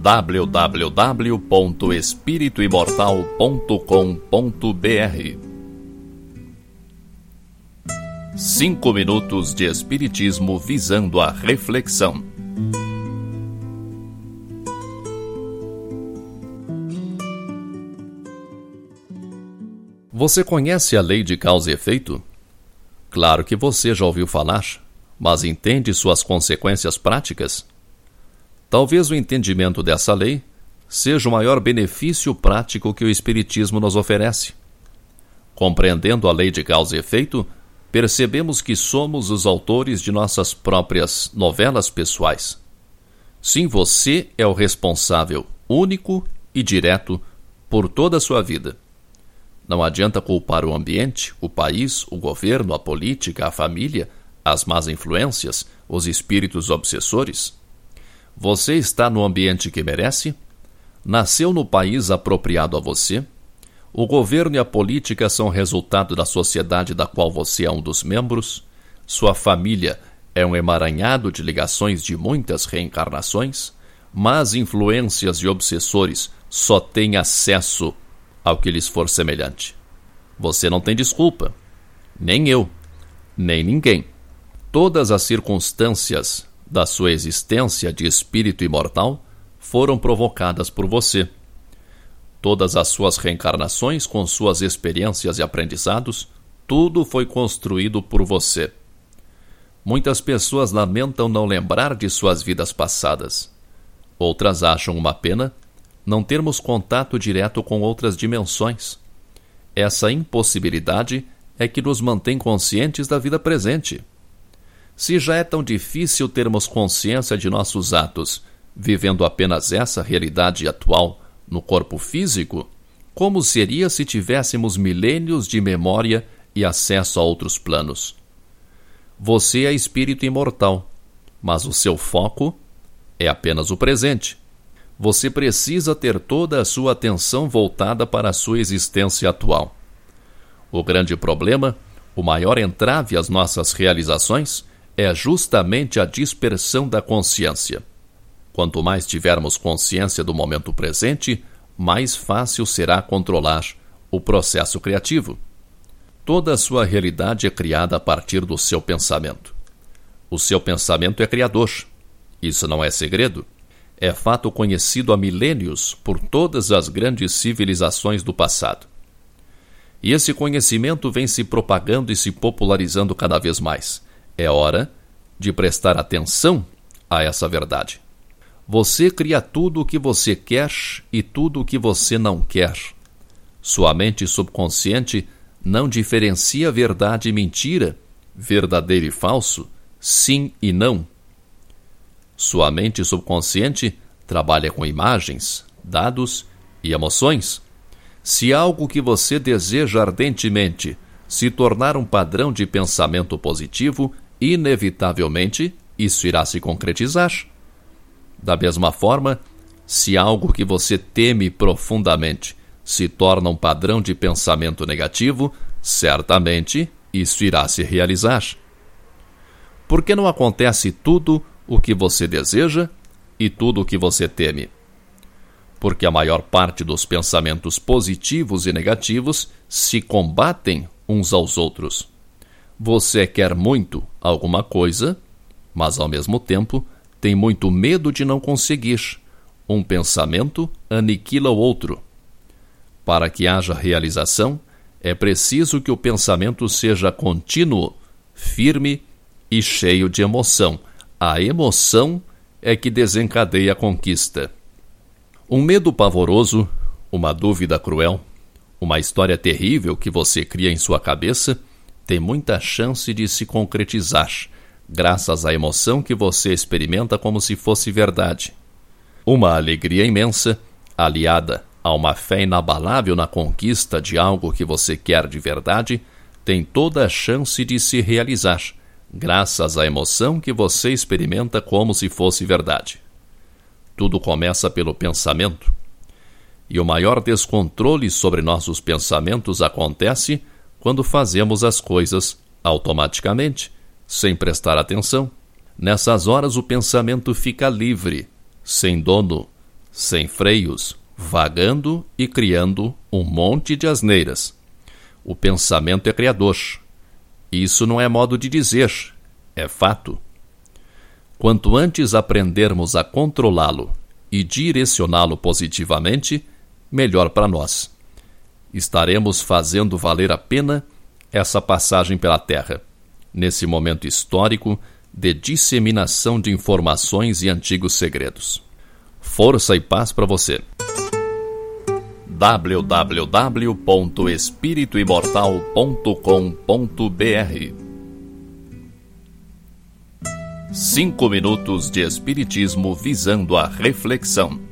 www.espirituimortal.com.br Cinco minutos de Espiritismo visando a reflexão. Você conhece a lei de causa e efeito? Claro que você já ouviu falar, mas entende suas consequências práticas? Talvez o entendimento dessa lei seja o maior benefício prático que o Espiritismo nos oferece. Compreendendo a lei de causa e efeito, percebemos que somos os autores de nossas próprias novelas pessoais. Sim, você é o responsável único e direto por toda a sua vida. Não adianta culpar o ambiente, o país, o governo, a política, a família, as más influências, os espíritos obsessores. Você está no ambiente que merece? Nasceu no país apropriado a você? O governo e a política são resultado da sociedade da qual você é um dos membros? Sua família é um emaranhado de ligações de muitas reencarnações? Mas influências e obsessores só têm acesso ao que lhes for semelhante. Você não tem desculpa. Nem eu, nem ninguém. Todas as circunstâncias da sua existência de espírito imortal foram provocadas por você. Todas as suas reencarnações, com suas experiências e aprendizados, tudo foi construído por você. Muitas pessoas lamentam não lembrar de suas vidas passadas. Outras acham uma pena não termos contato direto com outras dimensões. Essa impossibilidade é que nos mantém conscientes da vida presente. Se já é tão difícil termos consciência de nossos atos, vivendo apenas essa realidade atual no corpo físico, como seria se tivéssemos milênios de memória e acesso a outros planos? Você é espírito imortal, mas o seu foco é apenas o presente. Você precisa ter toda a sua atenção voltada para a sua existência atual. O grande problema, o maior entrave às nossas realizações, é justamente a dispersão da consciência. Quanto mais tivermos consciência do momento presente, mais fácil será controlar o processo criativo. Toda a sua realidade é criada a partir do seu pensamento. O seu pensamento é criador. Isso não é segredo. É fato conhecido há milênios por todas as grandes civilizações do passado. E esse conhecimento vem se propagando e se popularizando cada vez mais é hora de prestar atenção a essa verdade. Você cria tudo o que você quer e tudo o que você não quer. Sua mente subconsciente não diferencia verdade e mentira, verdadeiro e falso, sim e não. Sua mente subconsciente trabalha com imagens, dados e emoções. Se algo que você deseja ardentemente se tornar um padrão de pensamento positivo, inevitavelmente isso irá se concretizar. Da mesma forma, se algo que você teme profundamente se torna um padrão de pensamento negativo, certamente isso irá se realizar. Por que não acontece tudo o que você deseja e tudo o que você teme? Porque a maior parte dos pensamentos positivos e negativos se combatem uns aos outros. Você quer muito alguma coisa, mas ao mesmo tempo tem muito medo de não conseguir. Um pensamento aniquila o outro. Para que haja realização, é preciso que o pensamento seja contínuo, firme e cheio de emoção. A emoção é que desencadeia a conquista. Um medo pavoroso, uma dúvida cruel, uma história terrível que você cria em sua cabeça tem muita chance de se concretizar, graças à emoção que você experimenta como se fosse verdade. Uma alegria imensa, aliada a uma fé inabalável na conquista de algo que você quer de verdade, tem toda a chance de se realizar, graças à emoção que você experimenta como se fosse verdade. Tudo começa pelo pensamento. E o maior descontrole sobre nossos pensamentos acontece quando fazemos as coisas automaticamente, sem prestar atenção. Nessas horas o pensamento fica livre, sem dono, sem freios, vagando e criando um monte de asneiras. O pensamento é criador. Isso não é modo de dizer, é fato. Quanto antes aprendermos a controlá-lo e direcioná-lo positivamente, melhor para nós. Estaremos fazendo valer a pena essa passagem pela Terra, nesse momento histórico de disseminação de informações e antigos segredos. Força e paz para você. www.espirituimortal.com.br Cinco minutos de Espiritismo visando a reflexão.